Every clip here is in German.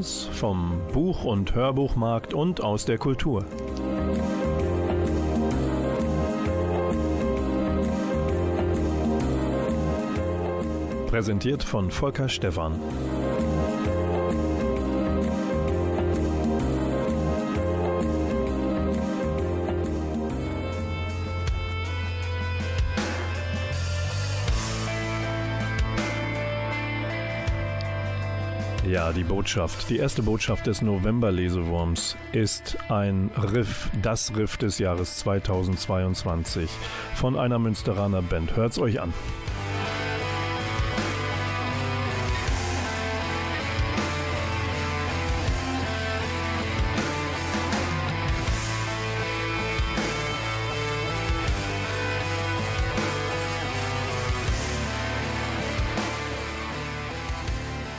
Neues vom Buch- und Hörbuchmarkt und aus der Kultur. Präsentiert von Volker Stephan. Ja, die Botschaft, die erste Botschaft des November-Lesewurms ist ein Riff, das Riff des Jahres 2022 von einer Münsteraner Band. Hört's euch an.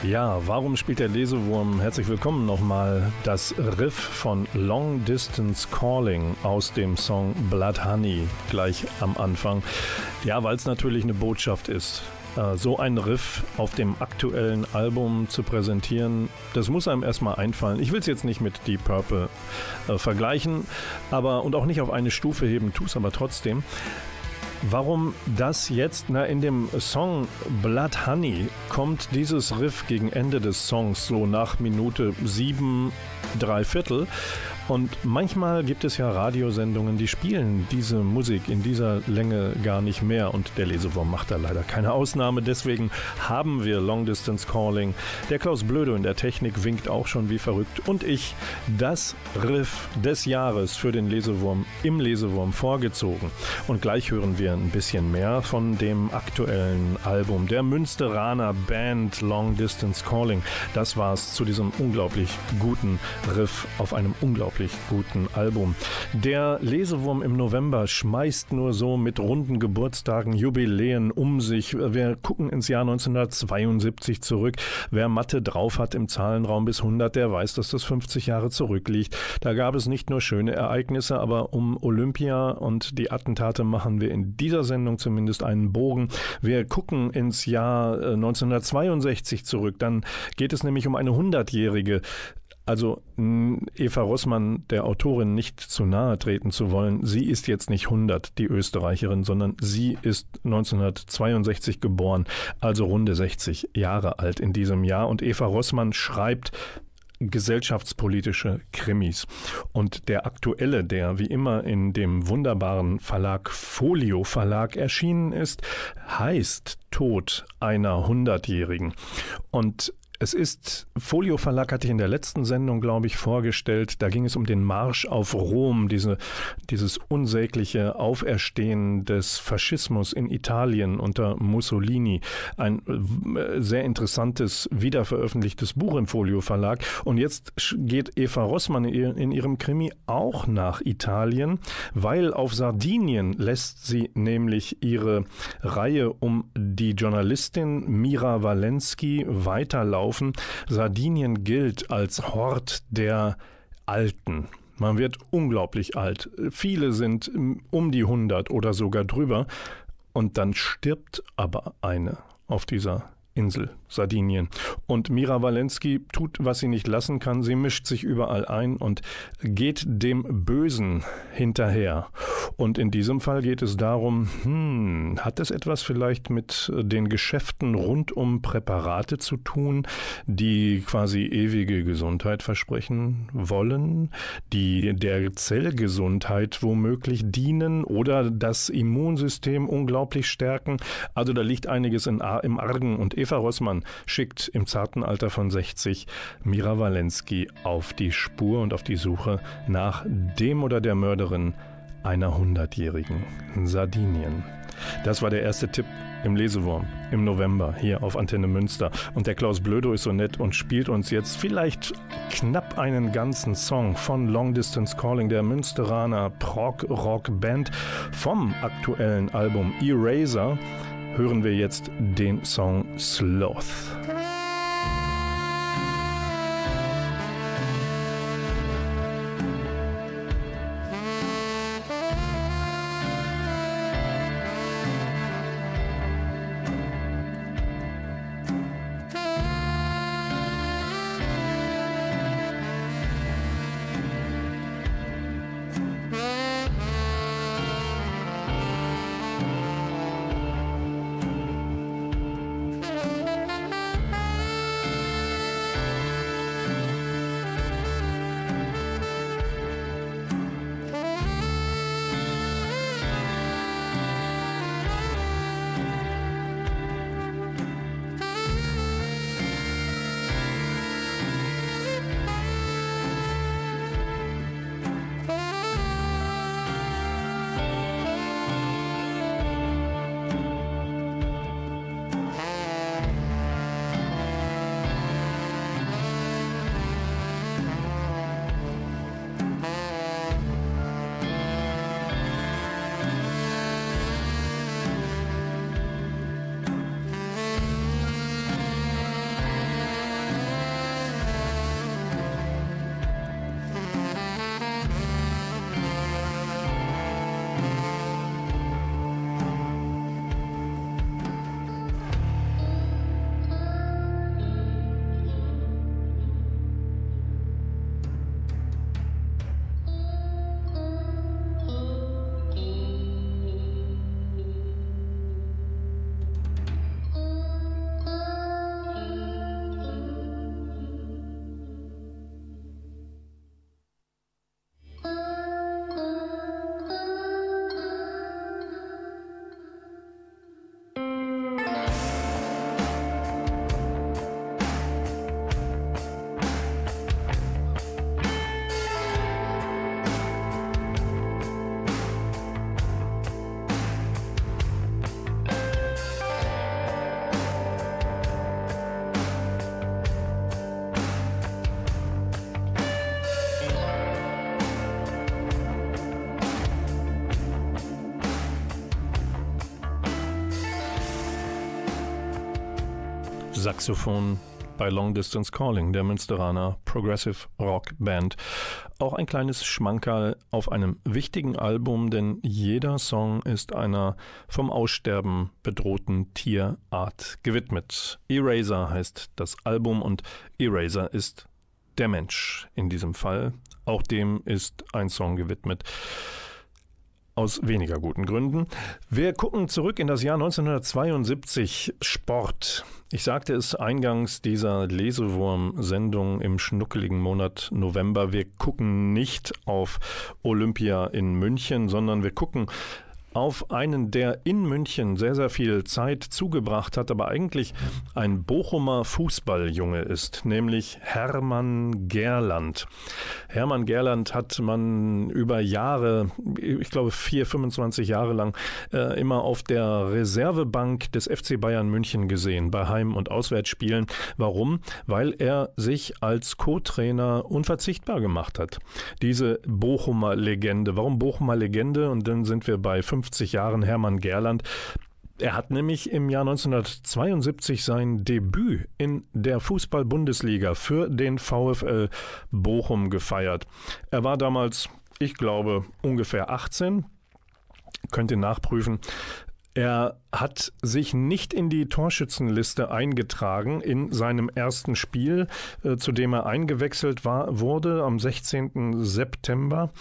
Ja, warum spielt der Lesewurm? Herzlich willkommen nochmal. Das Riff von Long Distance Calling aus dem Song Blood Honey gleich am Anfang. Ja, weil es natürlich eine Botschaft ist. Äh, so ein Riff auf dem aktuellen Album zu präsentieren, das muss einem erstmal einfallen. Ich will es jetzt nicht mit Deep Purple äh, vergleichen, aber und auch nicht auf eine Stufe heben, tu es aber trotzdem. Warum das jetzt? Na, in dem Song Blood Honey kommt dieses Riff gegen Ende des Songs, so nach Minute sieben, drei Viertel. Und manchmal gibt es ja Radiosendungen, die spielen diese Musik in dieser Länge gar nicht mehr. Und der Lesewurm macht da leider keine Ausnahme. Deswegen haben wir Long Distance Calling. Der Klaus Blödo in der Technik winkt auch schon wie verrückt. Und ich das Riff des Jahres für den Lesewurm im Lesewurm vorgezogen. Und gleich hören wir ein bisschen mehr von dem aktuellen Album der Münsteraner Band Long Distance Calling. Das war es zu diesem unglaublich guten Riff auf einem unglaublich wirklich guten Album. Der Lesewurm im November schmeißt nur so mit runden Geburtstagen, Jubiläen um sich. Wir gucken ins Jahr 1972 zurück. Wer Mathe drauf hat im Zahlenraum bis 100, der weiß, dass das 50 Jahre zurückliegt. Da gab es nicht nur schöne Ereignisse, aber um Olympia und die Attentate machen wir in dieser Sendung zumindest einen Bogen. Wir gucken ins Jahr 1962 äh, zurück. Dann geht es nämlich um eine 100-jährige also Eva Rossmann, der Autorin, nicht zu nahe treten zu wollen, sie ist jetzt nicht 100, die Österreicherin, sondern sie ist 1962 geboren, also runde 60 Jahre alt in diesem Jahr. Und Eva Rossmann schreibt gesellschaftspolitische Krimis. Und der aktuelle, der wie immer in dem wunderbaren Verlag Folio Verlag erschienen ist, heißt Tod einer Hundertjährigen. Und es ist, Folio Verlag hatte ich in der letzten Sendung, glaube ich, vorgestellt. Da ging es um den Marsch auf Rom, diese, dieses unsägliche Auferstehen des Faschismus in Italien unter Mussolini. Ein äh, sehr interessantes, wiederveröffentlichtes Buch im Folio Verlag. Und jetzt geht Eva Rossmann in ihrem Krimi auch nach Italien, weil auf Sardinien lässt sie nämlich ihre Reihe um die Journalistin Mira Walensky weiterlaufen laufen. Sardinien gilt als Hort der Alten. Man wird unglaublich alt. Viele sind um die 100 oder sogar drüber. Und dann stirbt aber eine auf dieser Insel Sardinien. Und Mira Walensky tut, was sie nicht lassen kann. Sie mischt sich überall ein und geht dem Bösen hinterher. Und in diesem Fall geht es darum, hm, hat es etwas vielleicht mit den Geschäften rund um Präparate zu tun, die quasi ewige Gesundheit versprechen wollen, die der Zellgesundheit womöglich dienen oder das Immunsystem unglaublich stärken? Also da liegt einiges in, im Argen und Eva Rossmann schickt im zarten Alter von 60 Mira Walensky auf die Spur und auf die Suche nach dem oder der Mörderin einer Hundertjährigen, Sardinien. Das war der erste Tipp im Lesewurm im November hier auf Antenne Münster. Und der Klaus Blödo ist so nett und spielt uns jetzt vielleicht knapp einen ganzen Song von Long Distance Calling, der Münsteraner Prog-Rock-Band vom aktuellen Album Eraser. Hören wir jetzt den Song Sloth. Saxophon bei Long Distance Calling, der Münsteraner Progressive Rock Band. Auch ein kleines Schmankerl auf einem wichtigen Album, denn jeder Song ist einer vom Aussterben bedrohten Tierart gewidmet. Eraser heißt das Album und Eraser ist der Mensch in diesem Fall. Auch dem ist ein Song gewidmet aus weniger guten Gründen. Wir gucken zurück in das Jahr 1972 Sport. Ich sagte es eingangs dieser Lesewurm-Sendung im schnuckeligen Monat November. Wir gucken nicht auf Olympia in München, sondern wir gucken auf einen, der in München sehr, sehr viel Zeit zugebracht hat, aber eigentlich ein Bochumer Fußballjunge ist, nämlich Hermann Gerland. Hermann Gerland hat man über Jahre, ich glaube vier, 25 Jahre lang, äh, immer auf der Reservebank des FC Bayern München gesehen, bei Heim- und Auswärtsspielen. Warum? Weil er sich als Co-Trainer unverzichtbar gemacht hat. Diese Bochumer Legende. Warum Bochumer Legende? Und dann sind wir bei 5 50 Jahren Hermann Gerland. Er hat nämlich im Jahr 1972 sein Debüt in der Fußball-Bundesliga für den VfL Bochum gefeiert. Er war damals, ich glaube, ungefähr 18. Könnt ihr nachprüfen. Er hat sich nicht in die Torschützenliste eingetragen in seinem ersten Spiel, äh, zu dem er eingewechselt war, wurde am 16. September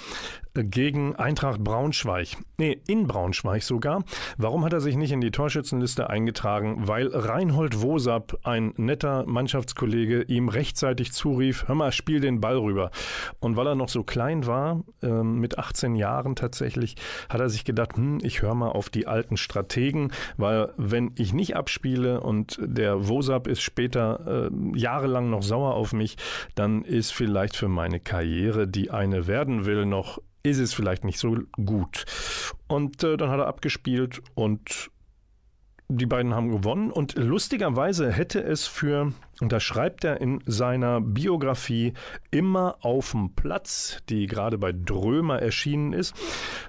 gegen Eintracht Braunschweig. Nee, in Braunschweig sogar. Warum hat er sich nicht in die Torschützenliste eingetragen? Weil Reinhold Wosap, ein netter Mannschaftskollege, ihm rechtzeitig zurief, hör mal, spiel den Ball rüber. Und weil er noch so klein war, äh, mit 18 Jahren tatsächlich, hat er sich gedacht, hm, ich höre mal auf die alten Strategen, weil wenn ich nicht abspiele und der Wosap ist später äh, jahrelang noch sauer auf mich, dann ist vielleicht für meine Karriere, die eine werden will, noch ist es vielleicht nicht so gut. Und äh, dann hat er abgespielt und die beiden haben gewonnen und lustigerweise hätte es für, und das schreibt er in seiner Biografie, immer auf dem Platz, die gerade bei Drömer erschienen ist,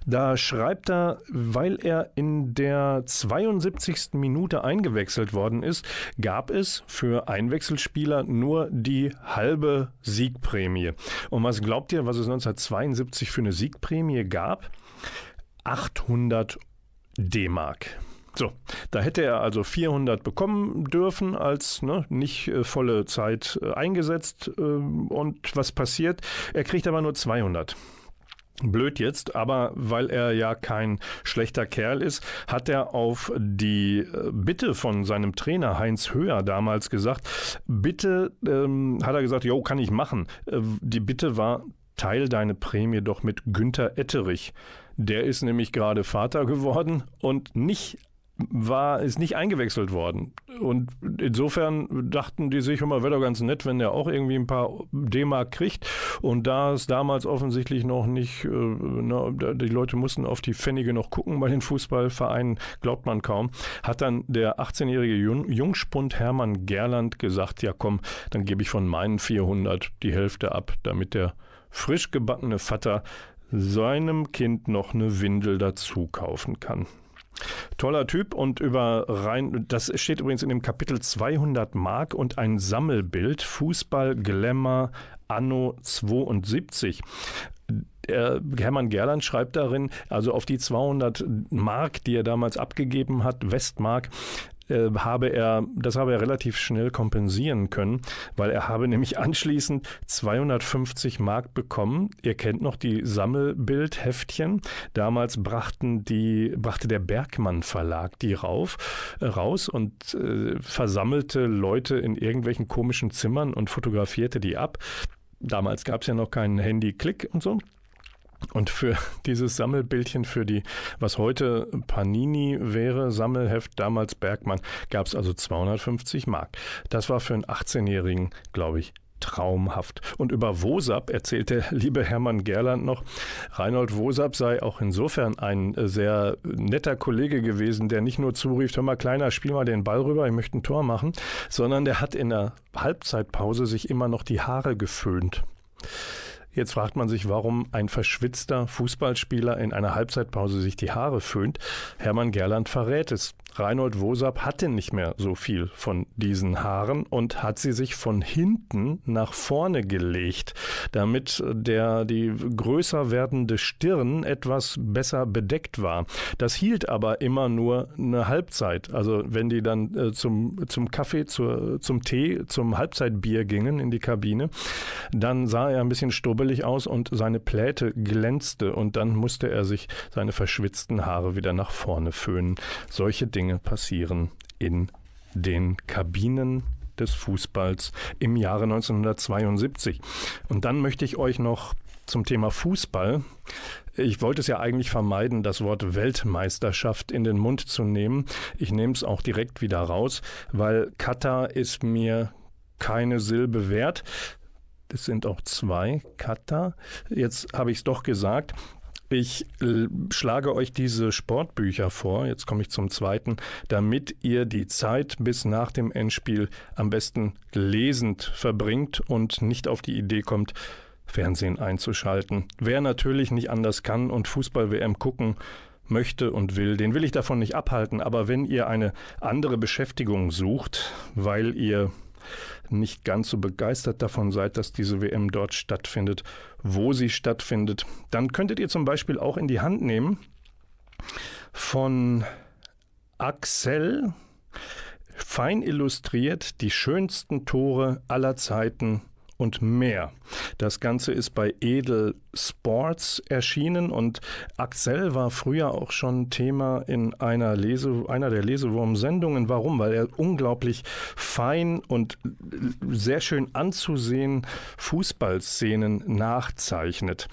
da schreibt er, weil er in der 72. Minute eingewechselt worden ist, gab es für Einwechselspieler nur die halbe Siegprämie. Und was glaubt ihr, was es 1972 für eine Siegprämie gab? 800 D-Mark. So, da hätte er also 400 bekommen dürfen als ne, nicht äh, volle Zeit äh, eingesetzt. Äh, und was passiert? Er kriegt aber nur 200. Blöd jetzt, aber weil er ja kein schlechter Kerl ist, hat er auf die äh, Bitte von seinem Trainer Heinz Höher damals gesagt, bitte, ähm, hat er gesagt, jo, kann ich machen. Äh, die Bitte war, teil deine Prämie doch mit Günther Etterich. Der ist nämlich gerade Vater geworden und nicht war, ist nicht eingewechselt worden. Und insofern dachten die sich immer, wäre doch ganz nett, wenn der auch irgendwie ein paar D-Mark kriegt. Und da es damals offensichtlich noch nicht, äh, na, die Leute mussten auf die Pfennige noch gucken bei den Fußballvereinen, glaubt man kaum, hat dann der 18-jährige Jungspund Hermann Gerland gesagt, ja komm, dann gebe ich von meinen 400 die Hälfte ab, damit der frisch gebackene Vater seinem Kind noch eine Windel dazu kaufen kann. Toller Typ und über rein, das steht übrigens in dem Kapitel 200 Mark und ein Sammelbild, Fußball, Glamour, Anno 72. Hermann Gerland schreibt darin, also auf die 200 Mark, die er damals abgegeben hat, Westmark, äh, habe er, das habe er relativ schnell kompensieren können, weil er habe nämlich anschließend 250 Mark bekommen. Ihr kennt noch die Sammelbildheftchen. Damals brachten die, brachte der Bergmann Verlag die rauf, äh, raus und äh, versammelte Leute in irgendwelchen komischen Zimmern und fotografierte die ab. Damals gab es ja noch keinen Handy-Klick und so. Und für dieses Sammelbildchen, für die, was heute Panini wäre, Sammelheft, damals Bergmann, gab es also 250 Mark. Das war für einen 18-Jährigen, glaube ich, traumhaft. Und über Wosap erzählt der liebe Hermann Gerland noch, Reinhold Wosap sei auch insofern ein sehr netter Kollege gewesen, der nicht nur zurief, hör mal kleiner, spiel mal den Ball rüber, ich möchte ein Tor machen, sondern der hat in der Halbzeitpause sich immer noch die Haare geföhnt. Jetzt fragt man sich, warum ein verschwitzter Fußballspieler in einer Halbzeitpause sich die Haare föhnt. Hermann Gerland verrät es. Reinhold Wosab hatte nicht mehr so viel von diesen Haaren und hat sie sich von hinten nach vorne gelegt, damit der die größer werdende Stirn etwas besser bedeckt war. Das hielt aber immer nur eine Halbzeit. Also wenn die dann äh, zum, zum Kaffee, zur, zum Tee, zum Halbzeitbier gingen in die Kabine, dann sah er ein bisschen strubbelig aus und seine Pläte glänzte und dann musste er sich seine verschwitzten Haare wieder nach vorne föhnen. Solche Dinge passieren in den Kabinen des Fußballs im Jahre 1972. Und dann möchte ich euch noch zum Thema Fußball. Ich wollte es ja eigentlich vermeiden, das Wort Weltmeisterschaft in den Mund zu nehmen. Ich nehme es auch direkt wieder raus, weil Katar ist mir keine Silbe wert. Es sind auch zwei Katar. Jetzt habe ich es doch gesagt. Ich äh, schlage euch diese Sportbücher vor, jetzt komme ich zum zweiten, damit ihr die Zeit bis nach dem Endspiel am besten lesend verbringt und nicht auf die Idee kommt, Fernsehen einzuschalten. Wer natürlich nicht anders kann und Fußball-WM gucken möchte und will, den will ich davon nicht abhalten. Aber wenn ihr eine andere Beschäftigung sucht, weil ihr nicht ganz so begeistert davon seid, dass diese WM dort stattfindet, wo sie stattfindet, dann könntet ihr zum Beispiel auch in die Hand nehmen von Axel, fein illustriert, die schönsten Tore aller Zeiten und mehr. Das Ganze ist bei Edel Sports erschienen und Axel war früher auch schon Thema in einer, Lese, einer der Lesewurm-Sendungen. Warum? Weil er unglaublich fein und sehr schön anzusehen Fußballszenen nachzeichnet.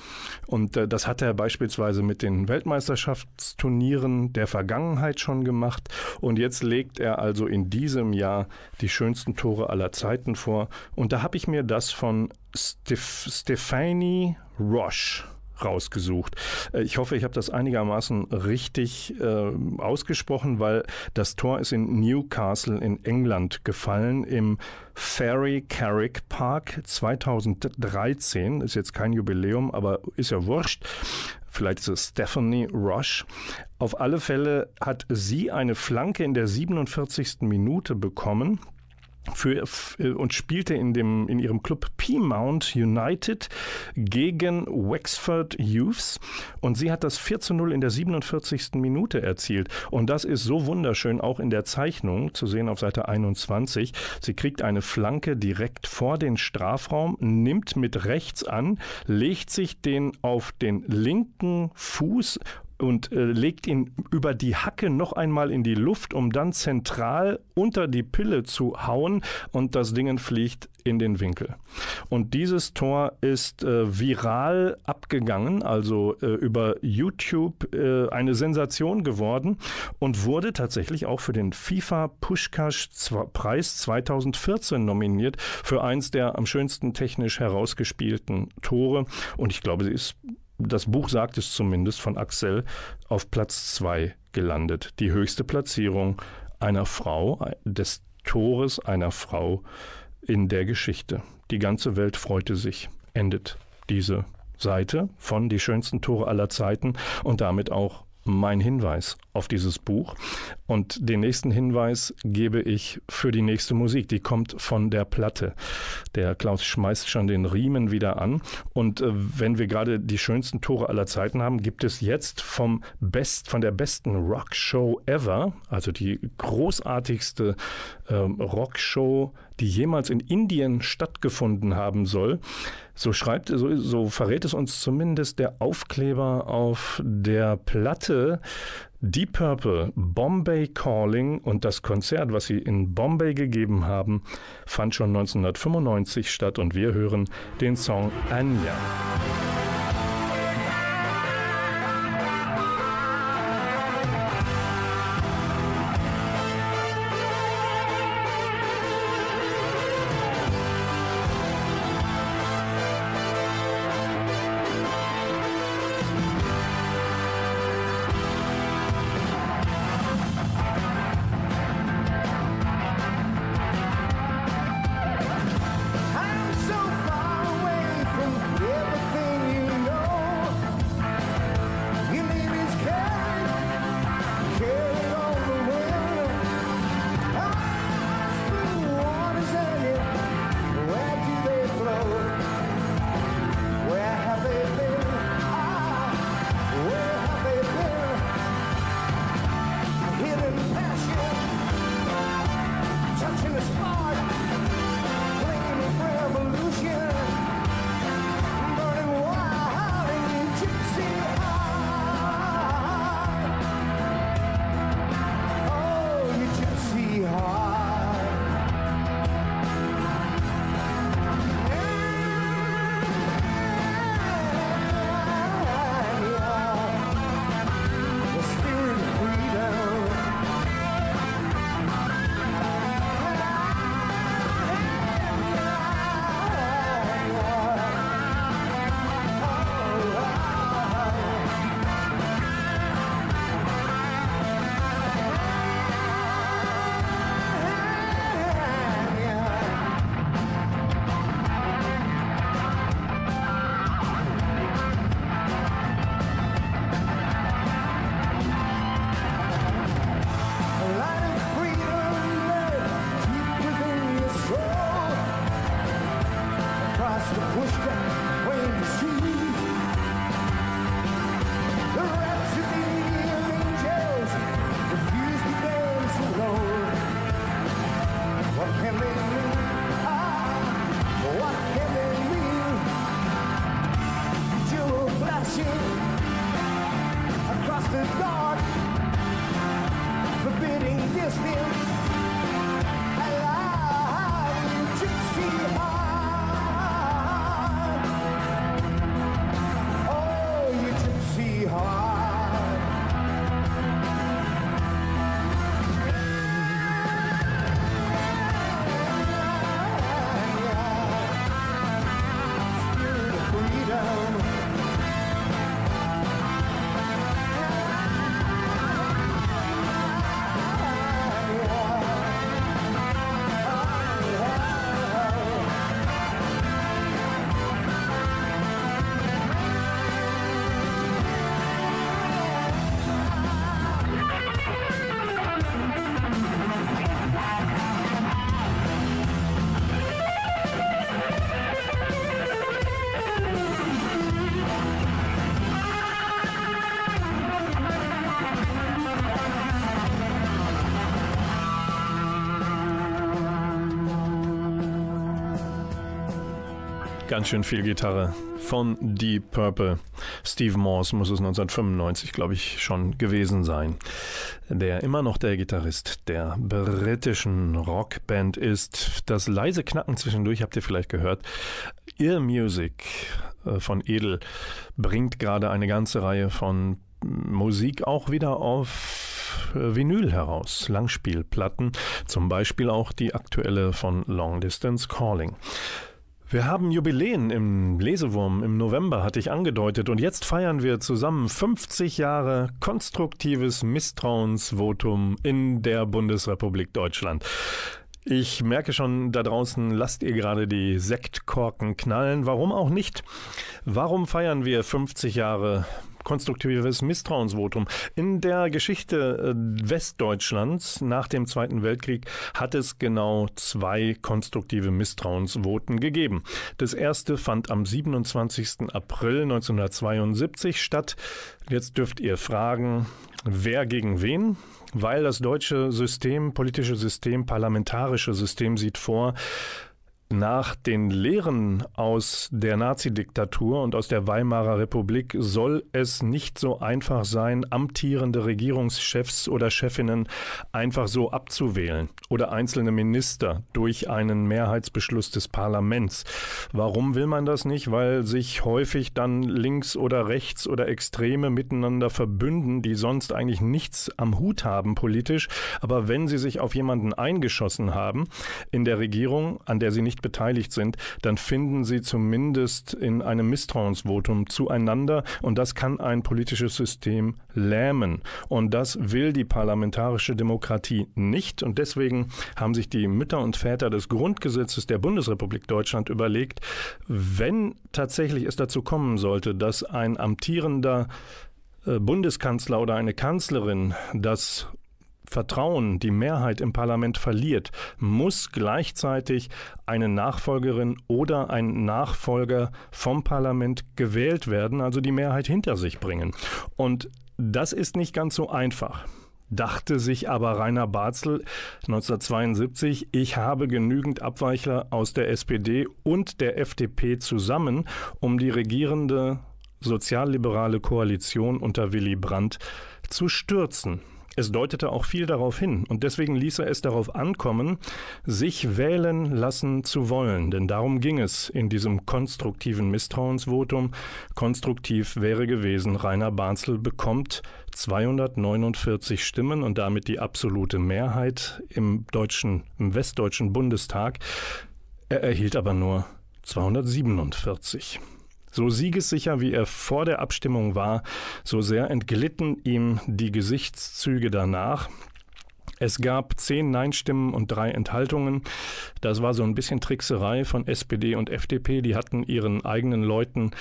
Und äh, das hat er beispielsweise mit den Weltmeisterschaftsturnieren der Vergangenheit schon gemacht. Und jetzt legt er also in diesem Jahr die schönsten Tore aller Zeiten vor. Und da habe ich mir das von Stef Stefanie Roche rausgesucht. Äh, ich hoffe, ich habe das einigermaßen richtig äh, ausgesprochen, weil das Tor ist in Newcastle in England gefallen im Ferry Carrick Park 2013. Ist jetzt kein Jubiläum, aber ist ja wurscht. Vielleicht ist es Stephanie Rush. Auf alle Fälle hat sie eine Flanke in der 47. Minute bekommen für, äh, und spielte in, dem, in ihrem Club P-Mount United gegen Wexford Youths und sie hat das 4 zu 0 in der 47. Minute erzielt und das ist so wunderschön auch in der Zeichnung zu sehen auf Seite 21. Sie kriegt eine Flanke direkt vor den Strafraum, nimmt mit rechts an, legt sich den auf den linken Fuß und äh, legt ihn über die Hacke noch einmal in die Luft, um dann zentral unter die Pille zu hauen und das Ding fliegt in den Winkel. Und dieses Tor ist äh, viral abgegangen, also äh, über YouTube äh, eine Sensation geworden und wurde tatsächlich auch für den FIFA Pushkash Preis 2014 nominiert für eins der am schönsten technisch herausgespielten Tore. Und ich glaube, sie ist das Buch sagt es zumindest von Axel, auf Platz 2 gelandet. Die höchste Platzierung einer Frau, des Tores einer Frau in der Geschichte. Die ganze Welt freute sich. Endet diese Seite von Die schönsten Tore aller Zeiten und damit auch mein Hinweis auf dieses Buch. Und den nächsten Hinweis gebe ich für die nächste Musik. Die kommt von der Platte. Der Klaus schmeißt schon den Riemen wieder an. Und äh, wenn wir gerade die schönsten Tore aller Zeiten haben, gibt es jetzt vom Best, von der besten Rockshow ever, also die großartigste äh, Rockshow, die jemals in Indien stattgefunden haben soll. So schreibt, so, so verrät es uns zumindest der Aufkleber auf der Platte. Deep Purple, Bombay Calling und das Konzert, was sie in Bombay gegeben haben, fand schon 1995 statt und wir hören den Song Anya. Ganz schön viel Gitarre von Deep Purple. Steve Morse muss es 1995, glaube ich, schon gewesen sein. Der immer noch der Gitarrist der britischen Rockband ist. Das leise Knacken zwischendurch habt ihr vielleicht gehört. Ear Music äh, von Edel bringt gerade eine ganze Reihe von Musik auch wieder auf äh, Vinyl heraus, Langspielplatten, zum Beispiel auch die aktuelle von Long Distance Calling. Wir haben Jubiläen im Lesewurm im November, hatte ich angedeutet, und jetzt feiern wir zusammen 50 Jahre konstruktives Misstrauensvotum in der Bundesrepublik Deutschland. Ich merke schon, da draußen lasst ihr gerade die Sektkorken knallen. Warum auch nicht? Warum feiern wir 50 Jahre konstruktives Misstrauensvotum. In der Geschichte äh, Westdeutschlands nach dem Zweiten Weltkrieg hat es genau zwei konstruktive Misstrauensvoten gegeben. Das erste fand am 27. April 1972 statt. Jetzt dürft ihr fragen, wer gegen wen? Weil das deutsche System, politische System, parlamentarische System sieht vor, nach den Lehren aus der Nazidiktatur und aus der Weimarer Republik soll es nicht so einfach sein, amtierende Regierungschefs oder Chefinnen einfach so abzuwählen oder einzelne Minister durch einen Mehrheitsbeschluss des Parlaments. Warum will man das nicht? Weil sich häufig dann links oder rechts oder Extreme miteinander verbünden, die sonst eigentlich nichts am Hut haben politisch, aber wenn sie sich auf jemanden eingeschossen haben in der Regierung, an der sie nicht nicht beteiligt sind, dann finden sie zumindest in einem Misstrauensvotum zueinander und das kann ein politisches System lähmen. Und das will die parlamentarische Demokratie nicht und deswegen haben sich die Mütter und Väter des Grundgesetzes der Bundesrepublik Deutschland überlegt, wenn tatsächlich es dazu kommen sollte, dass ein amtierender äh, Bundeskanzler oder eine Kanzlerin das Vertrauen, die Mehrheit im Parlament verliert, muss gleichzeitig eine Nachfolgerin oder ein Nachfolger vom Parlament gewählt werden, also die Mehrheit hinter sich bringen. Und das ist nicht ganz so einfach dachte sich aber Rainer Barzel 1972, ich habe genügend Abweichler aus der SPD und der FDP zusammen, um die regierende sozialliberale Koalition unter Willy Brandt zu stürzen. Es deutete auch viel darauf hin und deswegen ließ er es darauf ankommen, sich wählen lassen zu wollen, denn darum ging es in diesem konstruktiven Misstrauensvotum. Konstruktiv wäre gewesen, Rainer Barzel bekommt 249 Stimmen und damit die absolute Mehrheit im deutschen, im westdeutschen Bundestag. Er erhielt aber nur 247. So siegessicher wie er vor der Abstimmung war, so sehr entglitten ihm die Gesichtszüge danach. Es gab zehn Nein-Stimmen und drei Enthaltungen. Das war so ein bisschen Trickserei von SPD und FDP. Die hatten ihren eigenen Leuten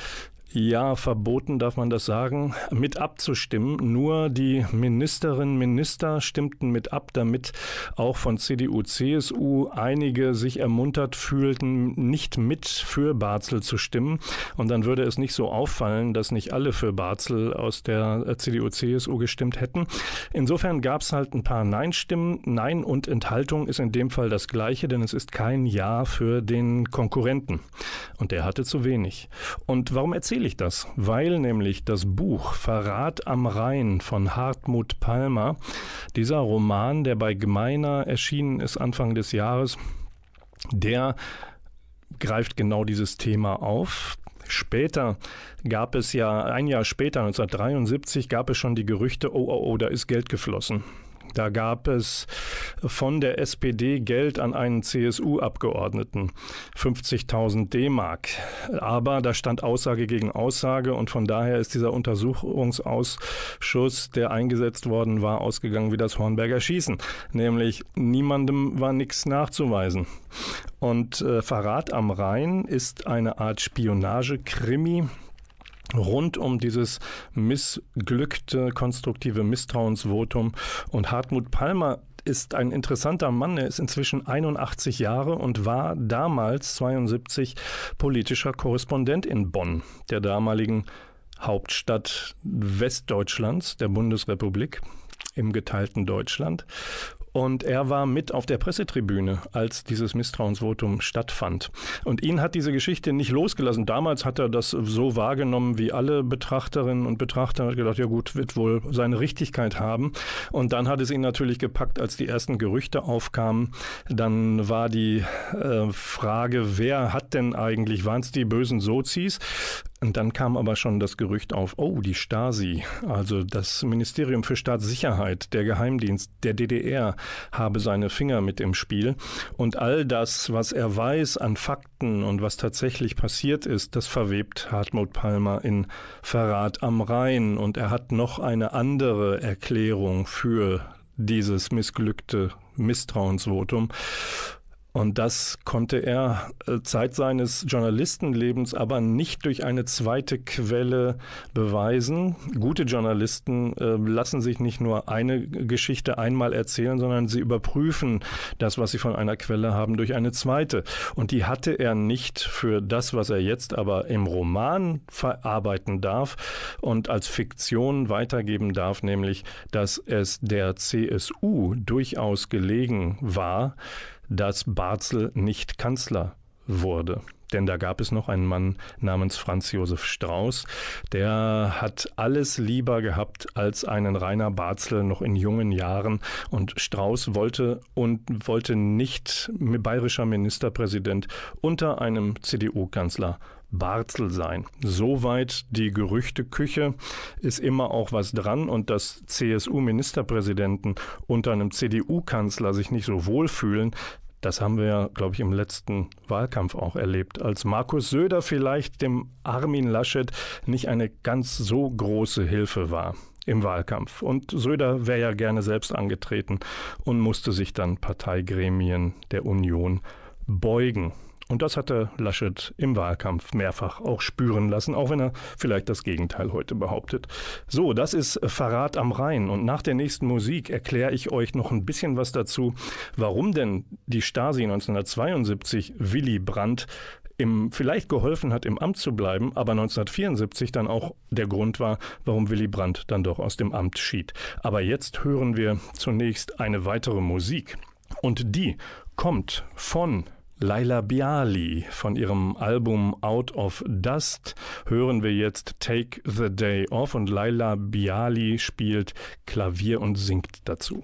ja, verboten darf man das sagen, mit abzustimmen. Nur die Ministerinnen und Minister stimmten mit ab, damit auch von CDU, CSU einige sich ermuntert fühlten, nicht mit für Barzel zu stimmen. Und dann würde es nicht so auffallen, dass nicht alle für Barzel aus der CDU, CSU gestimmt hätten. Insofern gab es halt ein paar Nein-Stimmen. Nein und Enthaltung ist in dem Fall das gleiche, denn es ist kein Ja für den Konkurrenten. Und der hatte zu wenig. Und warum erzähle erzähle ich das? Weil nämlich das Buch Verrat am Rhein von Hartmut Palmer, dieser Roman, der bei Gemeiner erschienen ist Anfang des Jahres, der greift genau dieses Thema auf. Später gab es ja, ein Jahr später, 1973, gab es schon die Gerüchte, oh, oh, oh, da ist Geld geflossen. Da gab es von der SPD Geld an einen CSU-Abgeordneten, 50.000 D-Mark. Aber da stand Aussage gegen Aussage und von daher ist dieser Untersuchungsausschuss, der eingesetzt worden war, ausgegangen wie das Hornberger Schießen. Nämlich niemandem war nichts nachzuweisen. Und äh, Verrat am Rhein ist eine Art Spionage-Krimi rund um dieses missglückte konstruktive Misstrauensvotum. Und Hartmut Palmer ist ein interessanter Mann. Er ist inzwischen 81 Jahre und war damals 72 politischer Korrespondent in Bonn, der damaligen Hauptstadt Westdeutschlands, der Bundesrepublik im geteilten Deutschland. Und er war mit auf der Pressetribüne, als dieses Misstrauensvotum stattfand. Und ihn hat diese Geschichte nicht losgelassen. Damals hat er das so wahrgenommen wie alle Betrachterinnen und Betrachter. Er Hat gedacht, ja gut, wird wohl seine Richtigkeit haben. Und dann hat es ihn natürlich gepackt, als die ersten Gerüchte aufkamen. Dann war die äh, Frage, wer hat denn eigentlich, waren es die bösen Sozis? Und dann kam aber schon das Gerücht auf, oh, die Stasi, also das Ministerium für Staatssicherheit, der Geheimdienst der DDR habe seine Finger mit im Spiel. Und all das, was er weiß an Fakten und was tatsächlich passiert ist, das verwebt Hartmut Palmer in Verrat am Rhein. Und er hat noch eine andere Erklärung für dieses missglückte Misstrauensvotum. Und das konnte er äh, Zeit seines Journalistenlebens aber nicht durch eine zweite Quelle beweisen. Gute Journalisten äh, lassen sich nicht nur eine Geschichte einmal erzählen, sondern sie überprüfen das, was sie von einer Quelle haben, durch eine zweite. Und die hatte er nicht für das, was er jetzt aber im Roman verarbeiten darf und als Fiktion weitergeben darf, nämlich, dass es der CSU durchaus gelegen war, dass Barzel nicht Kanzler wurde. Denn da gab es noch einen Mann namens Franz Josef Strauß, der hat alles lieber gehabt als einen Rainer Barzel noch in jungen Jahren. Und Strauß wollte und wollte nicht bayerischer Ministerpräsident unter einem CDU-Kanzler Barzel sein. Soweit die Gerüchteküche ist immer auch was dran und dass CSU-Ministerpräsidenten unter einem CDU-Kanzler sich nicht so wohlfühlen, das haben wir ja, glaube ich, im letzten Wahlkampf auch erlebt, als Markus Söder vielleicht dem Armin Laschet nicht eine ganz so große Hilfe war im Wahlkampf. Und Söder wäre ja gerne selbst angetreten und musste sich dann Parteigremien der Union beugen. Und das hatte Laschet im Wahlkampf mehrfach auch spüren lassen, auch wenn er vielleicht das Gegenteil heute behauptet. So, das ist Verrat am Rhein. Und nach der nächsten Musik erkläre ich euch noch ein bisschen was dazu, warum denn die Stasi 1972 Willy Brandt im, vielleicht geholfen hat, im Amt zu bleiben, aber 1974 dann auch der Grund war, warum Willy Brandt dann doch aus dem Amt schied. Aber jetzt hören wir zunächst eine weitere Musik. Und die kommt von Laila Biali von ihrem Album Out of Dust hören wir jetzt Take the Day Off und Laila Biali spielt Klavier und singt dazu.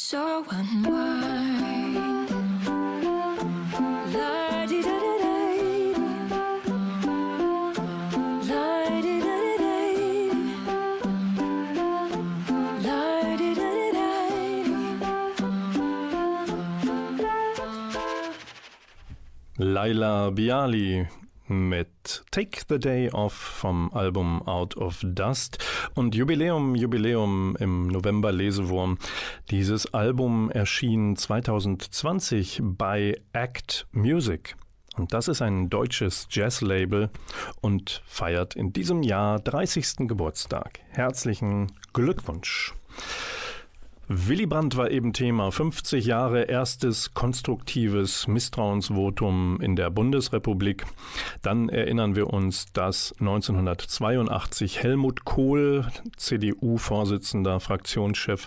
So unwind. La di da da da. La di da da da. La di da da da. Laila Biali mit Take the Day Off vom Album Out of Dust und Jubiläum, Jubiläum im November Lesewurm. Dieses Album erschien 2020 bei Act Music. Und das ist ein deutsches Jazzlabel und feiert in diesem Jahr 30. Geburtstag. Herzlichen Glückwunsch. Willy Brandt war eben Thema. 50 Jahre erstes konstruktives Misstrauensvotum in der Bundesrepublik. Dann erinnern wir uns, dass 1982 Helmut Kohl, CDU-Vorsitzender, Fraktionschef,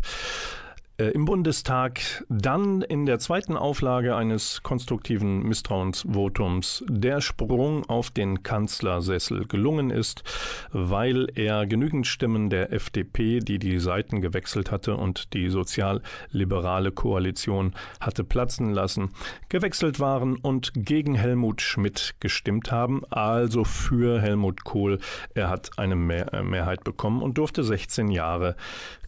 im Bundestag dann in der zweiten Auflage eines konstruktiven Misstrauensvotums der Sprung auf den Kanzlersessel gelungen ist, weil er genügend Stimmen der FDP, die die Seiten gewechselt hatte und die sozialliberale Koalition hatte platzen lassen, gewechselt waren und gegen Helmut Schmidt gestimmt haben, also für Helmut Kohl. Er hat eine Mehr Mehrheit bekommen und durfte 16 Jahre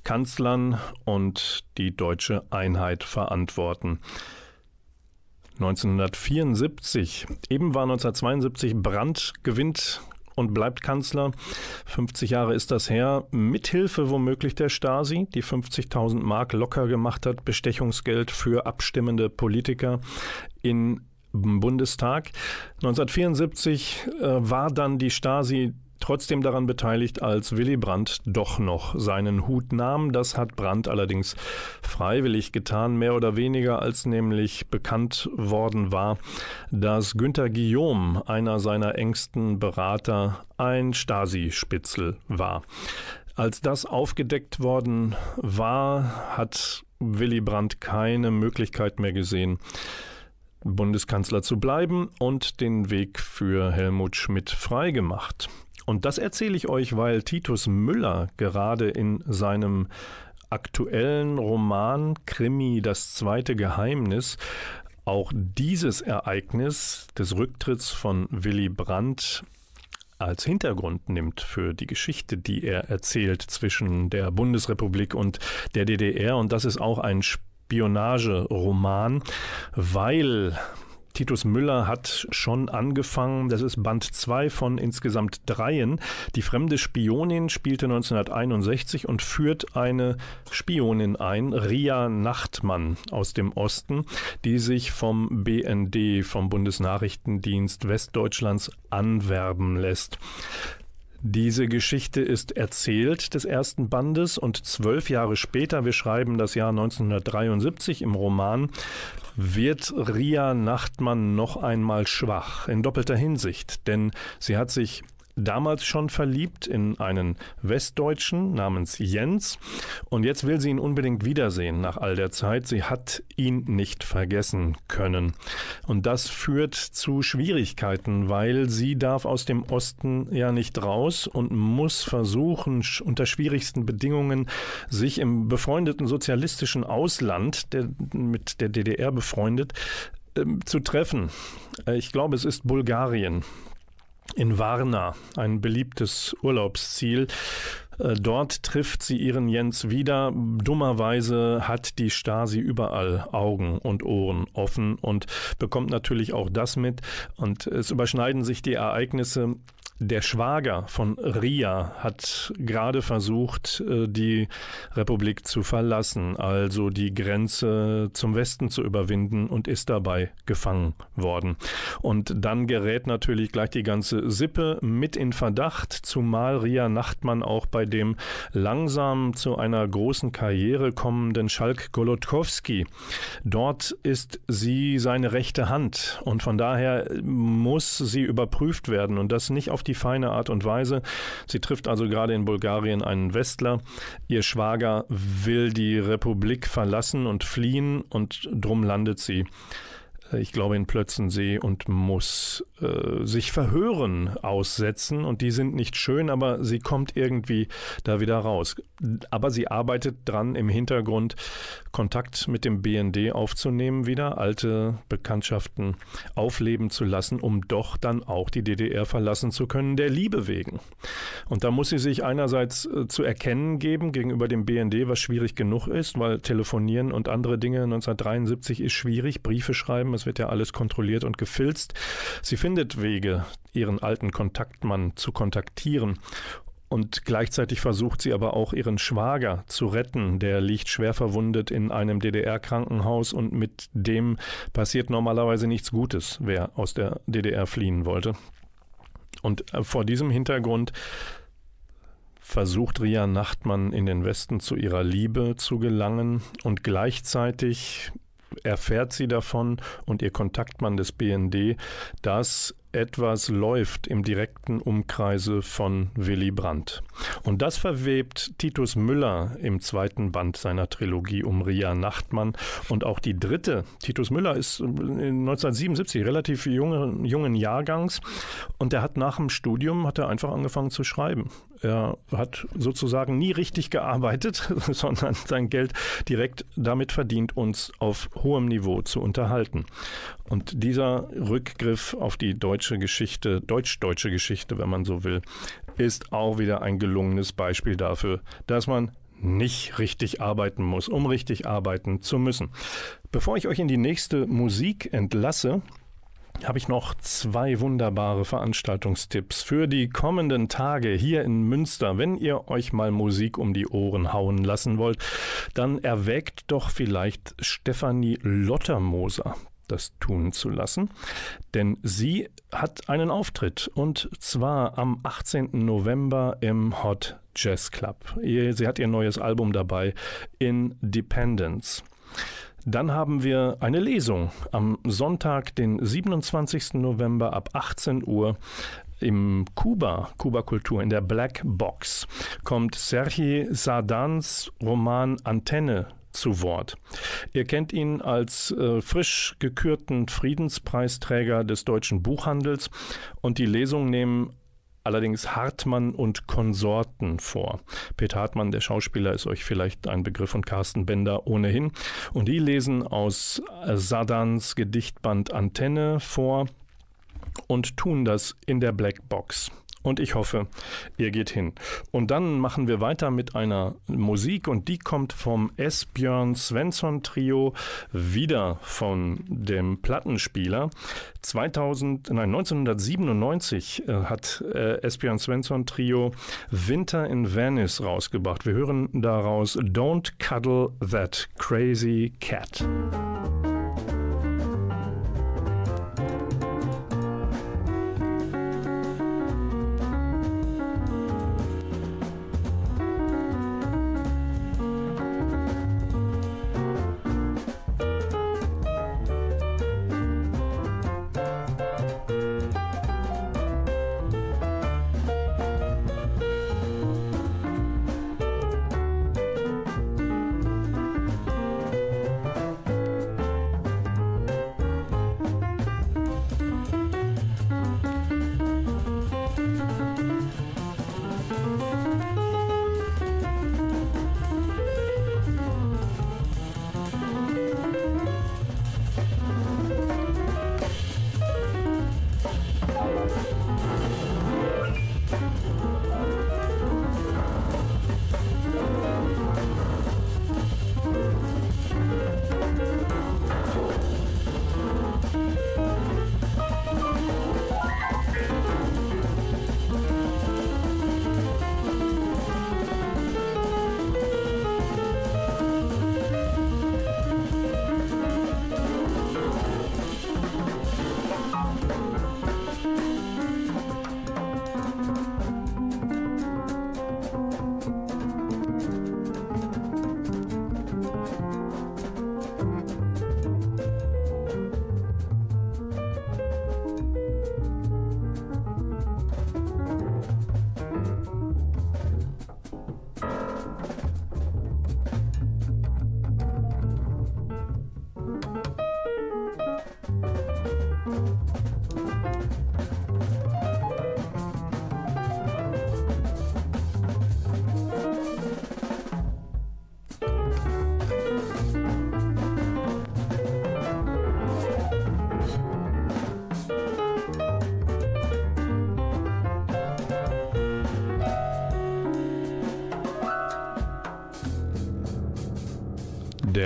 Kanzlern und die deutsche Einheit verantworten. 1974, eben war 1972, Brandt gewinnt und bleibt Kanzler. 50 Jahre ist das her, mithilfe womöglich der Stasi, die 50.000 Mark locker gemacht hat, Bestechungsgeld für abstimmende Politiker in Bundestag. 1974 äh, war dann die Stasi trotzdem daran beteiligt, als Willy Brandt doch noch seinen Hut nahm. Das hat Brandt allerdings freiwillig getan, mehr oder weniger, als nämlich bekannt worden war, dass Günter Guillaume, einer seiner engsten Berater, ein Stasi-Spitzel war. Als das aufgedeckt worden war, hat Willy Brandt keine Möglichkeit mehr gesehen, Bundeskanzler zu bleiben und den Weg für Helmut Schmidt freigemacht. Und das erzähle ich euch, weil Titus Müller gerade in seinem aktuellen Roman Krimi Das zweite Geheimnis auch dieses Ereignis des Rücktritts von Willy Brandt als Hintergrund nimmt für die Geschichte, die er erzählt zwischen der Bundesrepublik und der DDR. Und das ist auch ein Spionageroman, weil Titus Müller hat schon angefangen, das ist Band 2 von insgesamt dreien. Die fremde Spionin spielte 1961 und führt eine Spionin ein, Ria Nachtmann aus dem Osten, die sich vom BND, vom Bundesnachrichtendienst Westdeutschlands, anwerben lässt. Diese Geschichte ist erzählt des ersten Bandes und zwölf Jahre später, wir schreiben das Jahr 1973 im Roman, wird Ria Nachtmann noch einmal schwach? In doppelter Hinsicht, denn sie hat sich damals schon verliebt in einen Westdeutschen namens Jens und jetzt will sie ihn unbedingt wiedersehen nach all der Zeit. Sie hat ihn nicht vergessen können. Und das führt zu Schwierigkeiten, weil sie darf aus dem Osten ja nicht raus und muss versuchen, unter schwierigsten Bedingungen sich im befreundeten sozialistischen Ausland, der, mit der DDR befreundet, ähm, zu treffen. Äh, ich glaube, es ist Bulgarien in Varna, ein beliebtes Urlaubsziel. Äh, dort trifft sie ihren Jens wieder. Dummerweise hat die Stasi überall Augen und Ohren offen und bekommt natürlich auch das mit. Und es überschneiden sich die Ereignisse der Schwager von Ria hat gerade versucht, äh, die Republik zu verlassen, also die Grenze zum Westen zu überwinden und ist dabei gefangen worden. Und dann gerät natürlich gleich die ganze Sippe mit in Verdacht, zumal Ria Nachtmann auch bei dem langsam zu einer großen Karriere kommenden Schalk Golodkowski. Dort ist sie seine rechte Hand und von daher muss sie überprüft werden und das nicht auf die feine Art und Weise. Sie trifft also gerade in Bulgarien einen Westler. Ihr Schwager will die Republik verlassen und fliehen und drum landet sie ich glaube in Plötzensee und muss äh, sich Verhören aussetzen und die sind nicht schön, aber sie kommt irgendwie da wieder raus. Aber sie arbeitet dran im Hintergrund Kontakt mit dem BND aufzunehmen wieder, alte Bekanntschaften aufleben zu lassen, um doch dann auch die DDR verlassen zu können, der Liebe wegen. Und da muss sie sich einerseits äh, zu erkennen geben gegenüber dem BND, was schwierig genug ist, weil telefonieren und andere Dinge 1973 ist schwierig, Briefe schreiben, es wird ja alles kontrolliert und gefilzt. Sie findet Wege, ihren alten Kontaktmann zu kontaktieren und gleichzeitig versucht sie aber auch ihren Schwager zu retten. Der liegt schwer verwundet in einem DDR-Krankenhaus und mit dem passiert normalerweise nichts Gutes, wer aus der DDR fliehen wollte. Und äh, vor diesem Hintergrund versucht Ria Nachtmann in den Westen zu ihrer Liebe zu gelangen und gleichzeitig erfährt sie davon und ihr Kontaktmann des BND, dass etwas läuft im direkten Umkreise von Willy Brandt. Und das verwebt Titus Müller im zweiten Band seiner Trilogie um Ria Nachtmann. Und auch die dritte, Titus Müller ist 1977 relativ junge, jungen Jahrgangs und er hat nach dem Studium hat er einfach angefangen zu schreiben. Er hat sozusagen nie richtig gearbeitet, sondern sein Geld direkt damit verdient, uns auf hohem Niveau zu unterhalten. Und dieser Rückgriff auf die deutsche Geschichte, deutsch-deutsche Geschichte, wenn man so will, ist auch wieder ein gelungenes Beispiel dafür, dass man nicht richtig arbeiten muss, um richtig arbeiten zu müssen. Bevor ich euch in die nächste Musik entlasse, habe ich noch zwei wunderbare Veranstaltungstipps für die kommenden Tage hier in Münster. Wenn ihr euch mal Musik um die Ohren hauen lassen wollt, dann erwägt doch vielleicht Stefanie Lottermoser das tun zu lassen, denn sie hat einen Auftritt und zwar am 18. November im Hot Jazz Club. Sie hat ihr neues Album dabei, Independence. Dann haben wir eine Lesung am Sonntag, den 27. November ab 18 Uhr im Kuba, Kuba Kultur, in der Black Box, kommt Sergei Sardans Roman Antenne zu Wort. Ihr kennt ihn als äh, frisch gekürten Friedenspreisträger des deutschen Buchhandels und die Lesung nehmen allerdings Hartmann und Konsorten vor. Peter Hartmann, der Schauspieler, ist euch vielleicht ein Begriff und Carsten Bender ohnehin. Und die lesen aus Sadans Gedichtband Antenne vor und tun das in der Black Box und ich hoffe, ihr geht hin. Und dann machen wir weiter mit einer Musik und die kommt vom S. Björn Svensson Trio, wieder von dem Plattenspieler. 2000, nein, 1997 äh, hat äh, S. Björn Svensson Trio Winter in Venice rausgebracht. Wir hören daraus Don't Cuddle That Crazy Cat.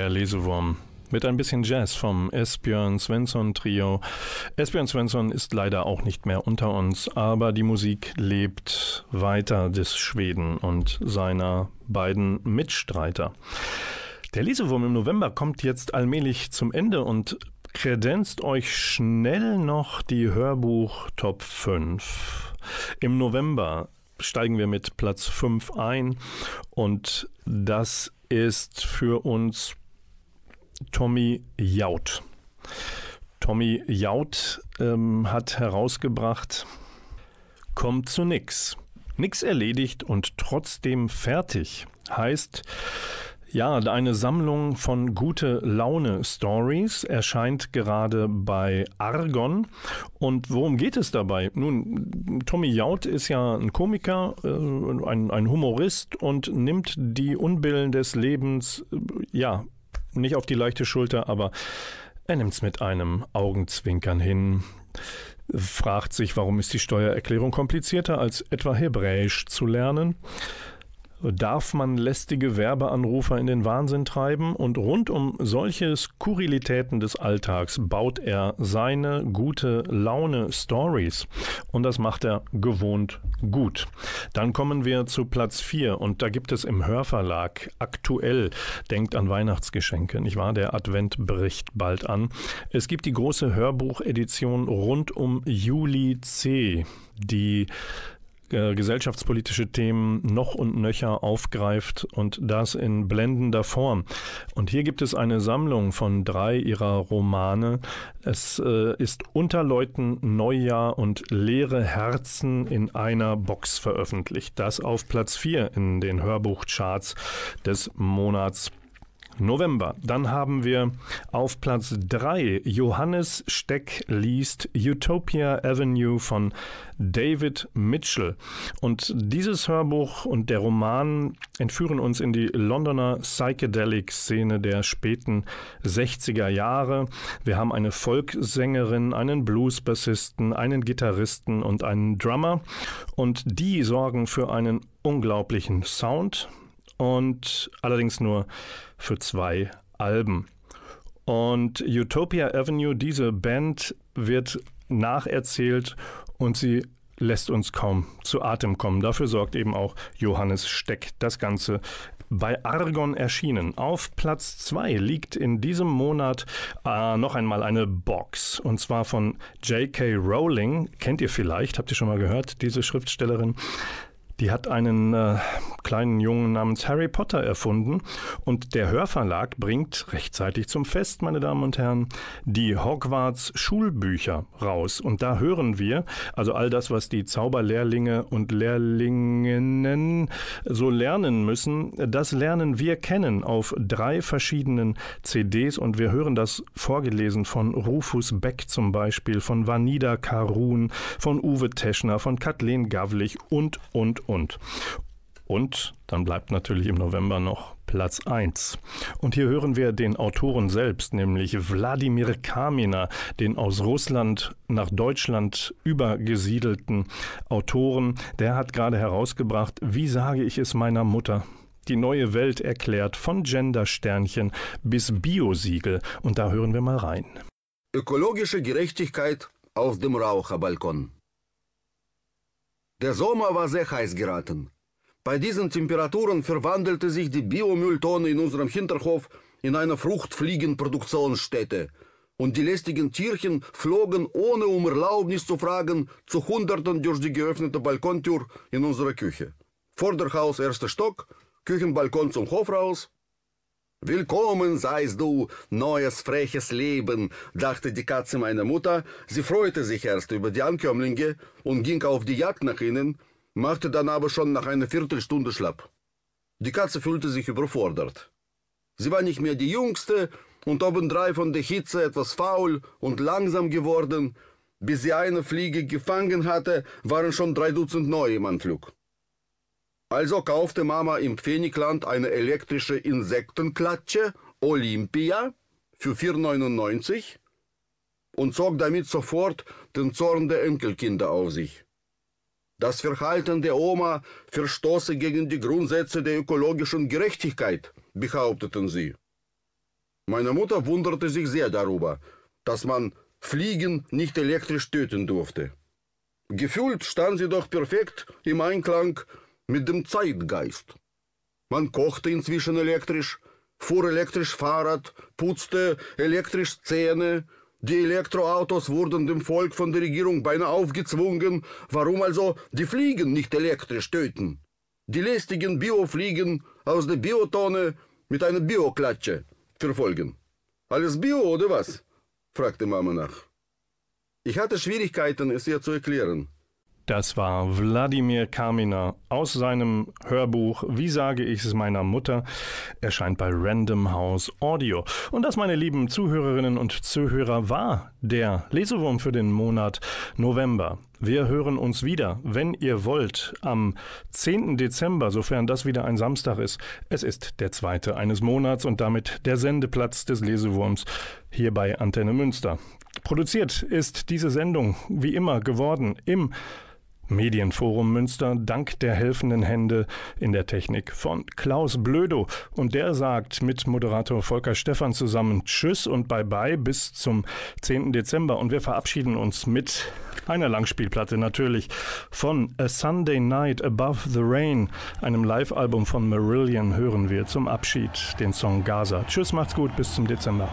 Lesewurm. Mit ein bisschen Jazz vom Esbjörn Svensson Trio. Esbjörn Svensson ist leider auch nicht mehr unter uns, aber die Musik lebt weiter des Schweden und seiner beiden Mitstreiter. Der Lesewurm im November kommt jetzt allmählich zum Ende und kredenzt euch schnell noch die Hörbuch Top 5. Im November steigen wir mit Platz 5 ein und das ist für uns Tommy Jaut. Tommy Jaut ähm, hat herausgebracht, kommt zu nix. Nix erledigt und trotzdem fertig. Heißt, ja, eine Sammlung von gute Laune Stories erscheint gerade bei Argon. Und worum geht es dabei? Nun, Tommy Jaut ist ja ein Komiker, äh, ein, ein Humorist und nimmt die Unbillen des Lebens, äh, ja, nicht auf die leichte Schulter, aber er nimmt es mit einem Augenzwinkern hin fragt sich, warum ist die Steuererklärung komplizierter als etwa Hebräisch zu lernen. Darf man lästige Werbeanrufer in den Wahnsinn treiben? Und rund um solche Skurrilitäten des Alltags baut er seine gute Laune Stories. Und das macht er gewohnt gut. Dann kommen wir zu Platz 4 und da gibt es im Hörverlag aktuell, denkt an Weihnachtsgeschenke, nicht wahr? Der Advent bricht bald an. Es gibt die große Hörbuchedition rund um Juli C, die äh, gesellschaftspolitische Themen noch und nöcher aufgreift und das in blendender Form. Und hier gibt es eine Sammlung von drei ihrer Romane. Es äh, ist Unter Leuten Neujahr und Leere Herzen in einer Box veröffentlicht. Das auf Platz 4 in den Hörbuchcharts des Monats November. Dann haben wir auf Platz 3 Johannes Steck liest Utopia Avenue von David Mitchell. Und dieses Hörbuch und der Roman entführen uns in die Londoner Psychedelic-Szene der späten 60er Jahre. Wir haben eine Folksängerin, einen Bluesbassisten, einen Gitarristen und einen Drummer. Und die sorgen für einen unglaublichen Sound und allerdings nur für zwei Alben. Und Utopia Avenue, diese Band wird nacherzählt und sie lässt uns kaum zu Atem kommen. Dafür sorgt eben auch Johannes Steck. Das Ganze bei Argon erschienen. Auf Platz 2 liegt in diesem Monat äh, noch einmal eine Box. Und zwar von J.K. Rowling. Kennt ihr vielleicht? Habt ihr schon mal gehört, diese Schriftstellerin? Die hat einen äh, kleinen Jungen namens Harry Potter erfunden und der Hörverlag bringt rechtzeitig zum Fest, meine Damen und Herren, die Hogwarts Schulbücher raus. Und da hören wir, also all das, was die Zauberlehrlinge und Lehrlinginnen so lernen müssen, das lernen wir kennen auf drei verschiedenen CDs und wir hören das vorgelesen von Rufus Beck zum Beispiel, von Vanida Karun, von Uwe Teschner, von Kathleen Gavlich und, und, und. Und dann bleibt natürlich im November noch Platz 1. Und hier hören wir den Autoren selbst, nämlich Wladimir Kaminer, den aus Russland nach Deutschland übergesiedelten Autoren. Der hat gerade herausgebracht, wie sage ich es meiner Mutter? Die neue Welt erklärt von Gendersternchen bis Biosiegel. Und da hören wir mal rein. Ökologische Gerechtigkeit auf dem Raucherbalkon. Der Sommer war sehr heiß geraten. Bei diesen Temperaturen verwandelte sich die Biomülltonne in unserem Hinterhof in eine Fruchtfliegenproduktionsstätte. Und die lästigen Tierchen flogen, ohne um Erlaubnis zu fragen, zu Hunderten durch die geöffnete Balkontür in unsere Küche. Vorderhaus, erster Stock, Küchenbalkon zum Hof raus. Willkommen seist du, neues freches Leben, dachte die Katze meiner Mutter. Sie freute sich erst über die Ankömmlinge und ging auf die Jagd nach ihnen, machte dann aber schon nach einer Viertelstunde schlapp. Die Katze fühlte sich überfordert. Sie war nicht mehr die jüngste und obendrein von der Hitze etwas faul und langsam geworden. Bis sie eine Fliege gefangen hatte, waren schon drei Dutzend neue im Anflug. Also kaufte Mama im Pfennigland eine elektrische Insektenklatsche Olympia für 4,99 und zog damit sofort den Zorn der Enkelkinder auf sich. Das Verhalten der Oma verstoße gegen die Grundsätze der ökologischen Gerechtigkeit, behaupteten sie. Meine Mutter wunderte sich sehr darüber, dass man Fliegen nicht elektrisch töten durfte. Gefühlt stand sie doch perfekt im Einklang mit dem Zeitgeist. Man kochte inzwischen elektrisch, fuhr elektrisch Fahrrad, putzte elektrisch Zähne, die Elektroautos wurden dem Volk von der Regierung beinahe aufgezwungen. Warum also die Fliegen nicht elektrisch töten? Die lästigen Biofliegen aus der Biotonne mit einer Bioklatsche verfolgen. Alles Bio oder was? fragte Mama nach. Ich hatte Schwierigkeiten, es ihr zu erklären. Das war Wladimir Kaminer aus seinem Hörbuch Wie sage ich es meiner Mutter? erscheint bei Random House Audio. Und das, meine lieben Zuhörerinnen und Zuhörer, war der Lesewurm für den Monat November. Wir hören uns wieder, wenn ihr wollt, am 10. Dezember, sofern das wieder ein Samstag ist. Es ist der zweite eines Monats und damit der Sendeplatz des Lesewurms hier bei Antenne Münster. Produziert ist diese Sendung wie immer geworden im Medienforum Münster dank der helfenden Hände in der Technik von Klaus Blödo. Und der sagt mit Moderator Volker Stephan zusammen Tschüss und Bye-bye bis zum 10. Dezember. Und wir verabschieden uns mit einer Langspielplatte natürlich von A Sunday Night Above the Rain, einem Live-Album von Marillion, hören wir zum Abschied den Song Gaza. Tschüss, macht's gut, bis zum Dezember.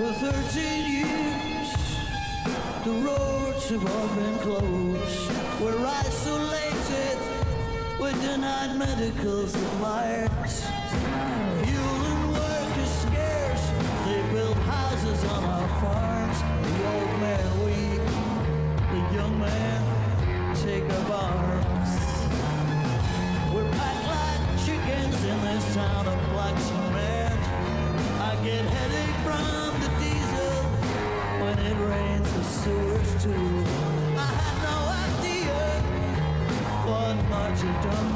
For 13 years, the roads have all been closed. We're isolated, we're denied medical supplies. Fuel and work is scarce, they build houses on our farms. The old man weep, the young man take up arms. We're packed like chickens in this town of black cement. I get headache from it rains too. I had no idea what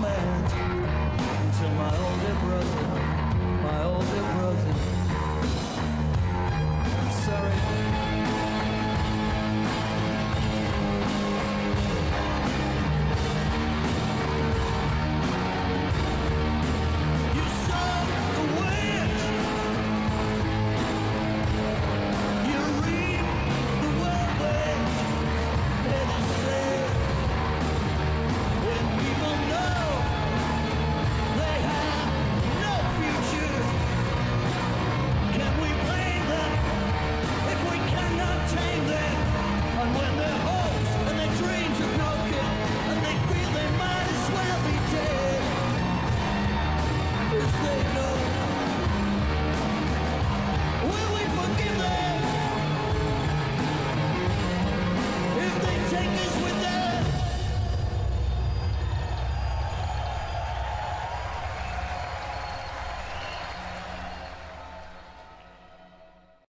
meant my older brother, my older brother. I'm sorry.